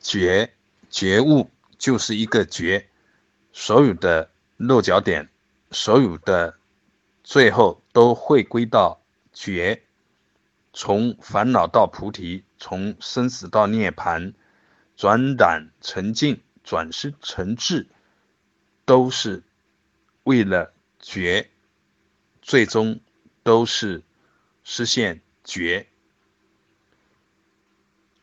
觉觉悟就是一个觉，所有的落脚点，所有的最后都会归到觉。从烦恼到菩提，从生死到涅槃，转染成净，转失成智，都是为了觉，最终都是实现觉。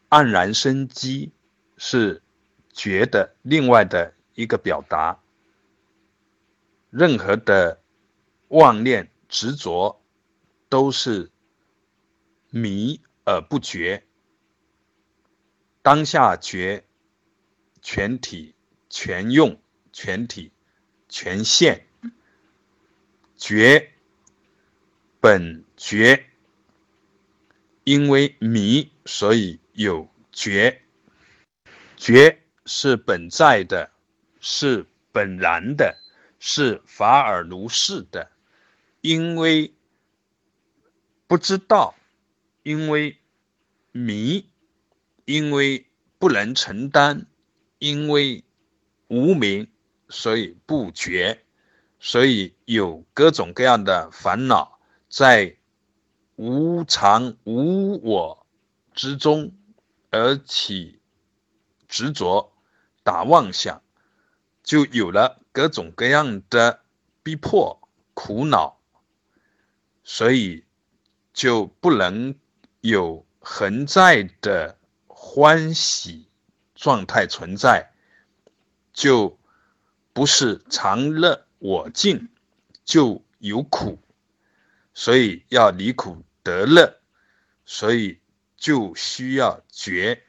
黯然生机是觉的另外的一个表达。任何的妄念执着都是。迷而不觉，当下觉，全体全用，全体全现，觉本觉，因为迷，所以有觉，觉是本在的，是本然的，是法尔如是的，因为不知道。因为迷，因为不能承担，因为无名，所以不觉，所以有各种各样的烦恼，在无常无我之中而起执着、打妄想，就有了各种各样的逼迫、苦恼，所以就不能。有恒在的欢喜状态存在，就不是常乐我净，就有苦，所以要离苦得乐，所以就需要觉。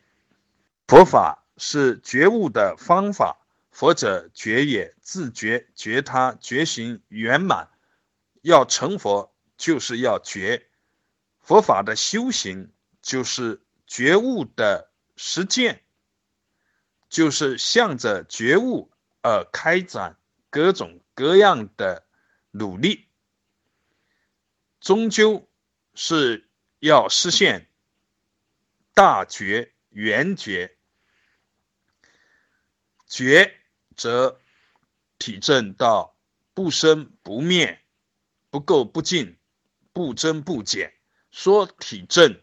佛法是觉悟的方法，佛者觉也，自觉觉他觉行圆满，要成佛就是要觉。佛法的修行就是觉悟的实践，就是向着觉悟而开展各种各样的努力，终究是要实现大觉圆觉。觉则体证到不生不灭、不垢不净、不增不减。说体证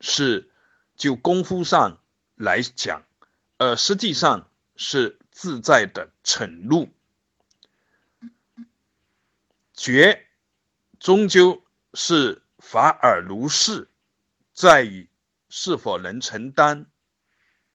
是就功夫上来讲，呃，实际上是自在的沉入觉，终究是法尔如是，在于是否能承担，